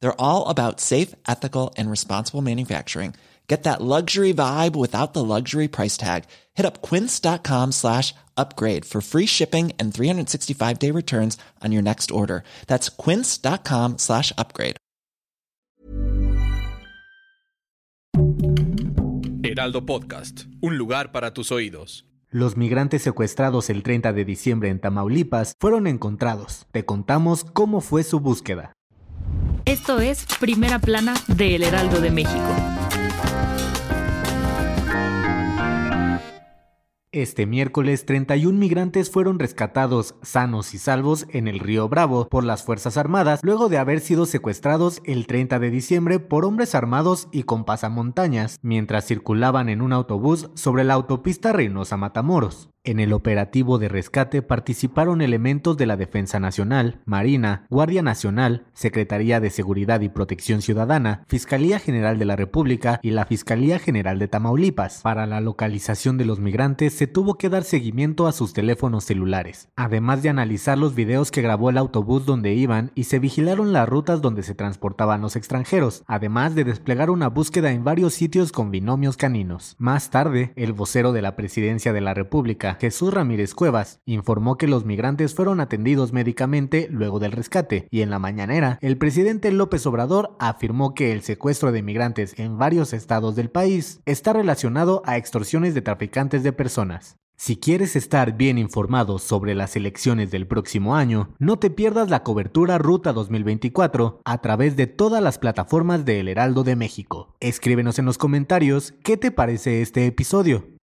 They're all about safe, ethical, and responsible manufacturing. Get that luxury vibe without the luxury price tag. Hit up quince.com slash upgrade for free shipping and 365 day returns on your next order. That's quince.com slash upgrade. Heraldo Podcast, un lugar para tus oídos. Los migrantes secuestrados el 30 de diciembre en Tamaulipas fueron encontrados. Te contamos cómo fue su búsqueda. Esto es Primera Plana de El Heraldo de México. Este miércoles, 31 migrantes fueron rescatados sanos y salvos en el río Bravo por las Fuerzas Armadas luego de haber sido secuestrados el 30 de diciembre por hombres armados y con pasamontañas mientras circulaban en un autobús sobre la autopista Reynosa Matamoros. En el operativo de rescate participaron elementos de la Defensa Nacional, Marina, Guardia Nacional, Secretaría de Seguridad y Protección Ciudadana, Fiscalía General de la República y la Fiscalía General de Tamaulipas. Para la localización de los migrantes se tuvo que dar seguimiento a sus teléfonos celulares, además de analizar los videos que grabó el autobús donde iban y se vigilaron las rutas donde se transportaban los extranjeros, además de desplegar una búsqueda en varios sitios con binomios caninos. Más tarde, el vocero de la Presidencia de la República, Jesús Ramírez Cuevas, informó que los migrantes fueron atendidos médicamente luego del rescate, y en la mañanera, el presidente López Obrador afirmó que el secuestro de migrantes en varios estados del país está relacionado a extorsiones de traficantes de personas. Si quieres estar bien informado sobre las elecciones del próximo año, no te pierdas la cobertura Ruta 2024 a través de todas las plataformas de El Heraldo de México. Escríbenos en los comentarios qué te parece este episodio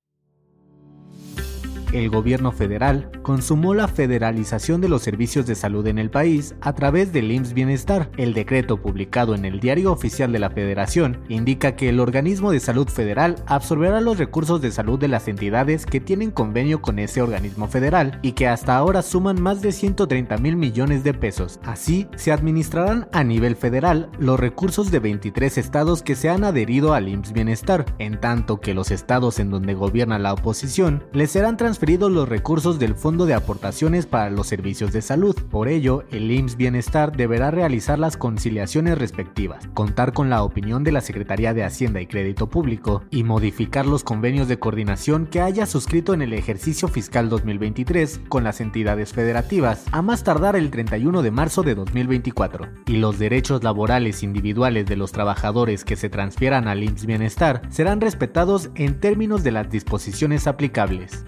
el gobierno federal consumó la federalización de los servicios de salud en el país a través del IMSS Bienestar. El decreto publicado en el Diario Oficial de la Federación indica que el organismo de salud federal absorberá los recursos de salud de las entidades que tienen convenio con ese organismo federal y que hasta ahora suman más de 130 mil millones de pesos. Así, se administrarán a nivel federal los recursos de 23 estados que se han adherido al IMSS Bienestar, en tanto que los estados en donde gobierna la oposición les serán transferidos los recursos del Fondo de Aportaciones para los Servicios de Salud. Por ello, el IMSS Bienestar deberá realizar las conciliaciones respectivas, contar con la opinión de la Secretaría de Hacienda y Crédito Público y modificar los convenios de coordinación que haya suscrito en el ejercicio fiscal 2023 con las entidades federativas a más tardar el 31 de marzo de 2024. Y los derechos laborales individuales de los trabajadores que se transfieran al IMSS Bienestar serán respetados en términos de las disposiciones aplicables.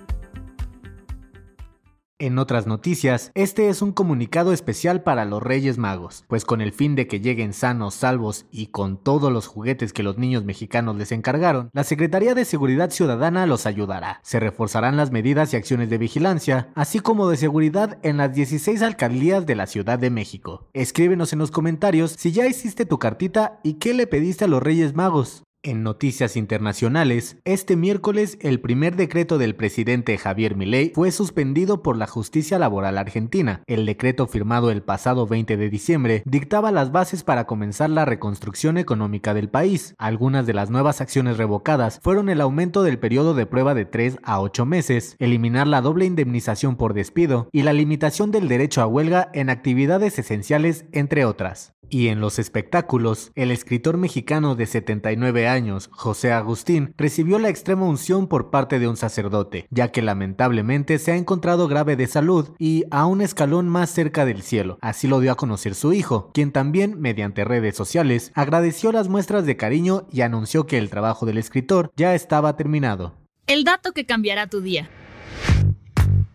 En otras noticias, este es un comunicado especial para los Reyes Magos, pues con el fin de que lleguen sanos, salvos y con todos los juguetes que los niños mexicanos les encargaron, la Secretaría de Seguridad Ciudadana los ayudará. Se reforzarán las medidas y acciones de vigilancia, así como de seguridad en las 16 alcaldías de la Ciudad de México. Escríbenos en los comentarios si ya hiciste tu cartita y qué le pediste a los Reyes Magos. En noticias internacionales, este miércoles el primer decreto del presidente Javier Milei fue suspendido por la justicia laboral argentina. El decreto firmado el pasado 20 de diciembre dictaba las bases para comenzar la reconstrucción económica del país. Algunas de las nuevas acciones revocadas fueron el aumento del periodo de prueba de 3 a 8 meses, eliminar la doble indemnización por despido y la limitación del derecho a huelga en actividades esenciales, entre otras. Y en los espectáculos, el escritor mexicano de 79 años, José Agustín, recibió la extrema unción por parte de un sacerdote, ya que lamentablemente se ha encontrado grave de salud y a un escalón más cerca del cielo. Así lo dio a conocer su hijo, quien también, mediante redes sociales, agradeció las muestras de cariño y anunció que el trabajo del escritor ya estaba terminado. El dato que cambiará tu día.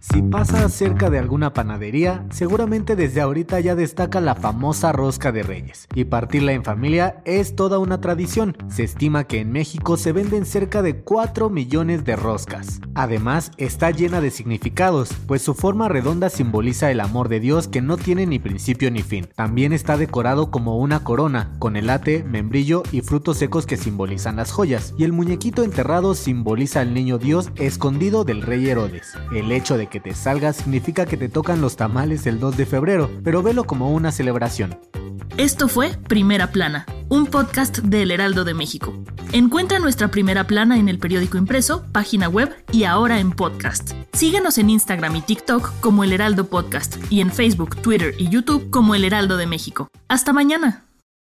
Si pasa cerca de alguna panadería, seguramente desde ahorita ya destaca la famosa rosca de reyes. Y partirla en familia es toda una tradición. Se estima que en México se venden cerca de 4 millones de roscas. Además, está llena de significados, pues su forma redonda simboliza el amor de Dios que no tiene ni principio ni fin. También está decorado como una corona, con elate, membrillo y frutos secos que simbolizan las joyas. Y el muñequito enterrado simboliza al niño Dios escondido del rey Herodes. El hecho de que te salga significa que te tocan los tamales el 2 de febrero, pero velo como una celebración. Esto fue Primera Plana, un podcast del Heraldo de México. Encuentra nuestra Primera Plana en el periódico impreso, página web y ahora en podcast. Síguenos en Instagram y TikTok como El Heraldo Podcast y en Facebook, Twitter y YouTube como El Heraldo de México. Hasta mañana.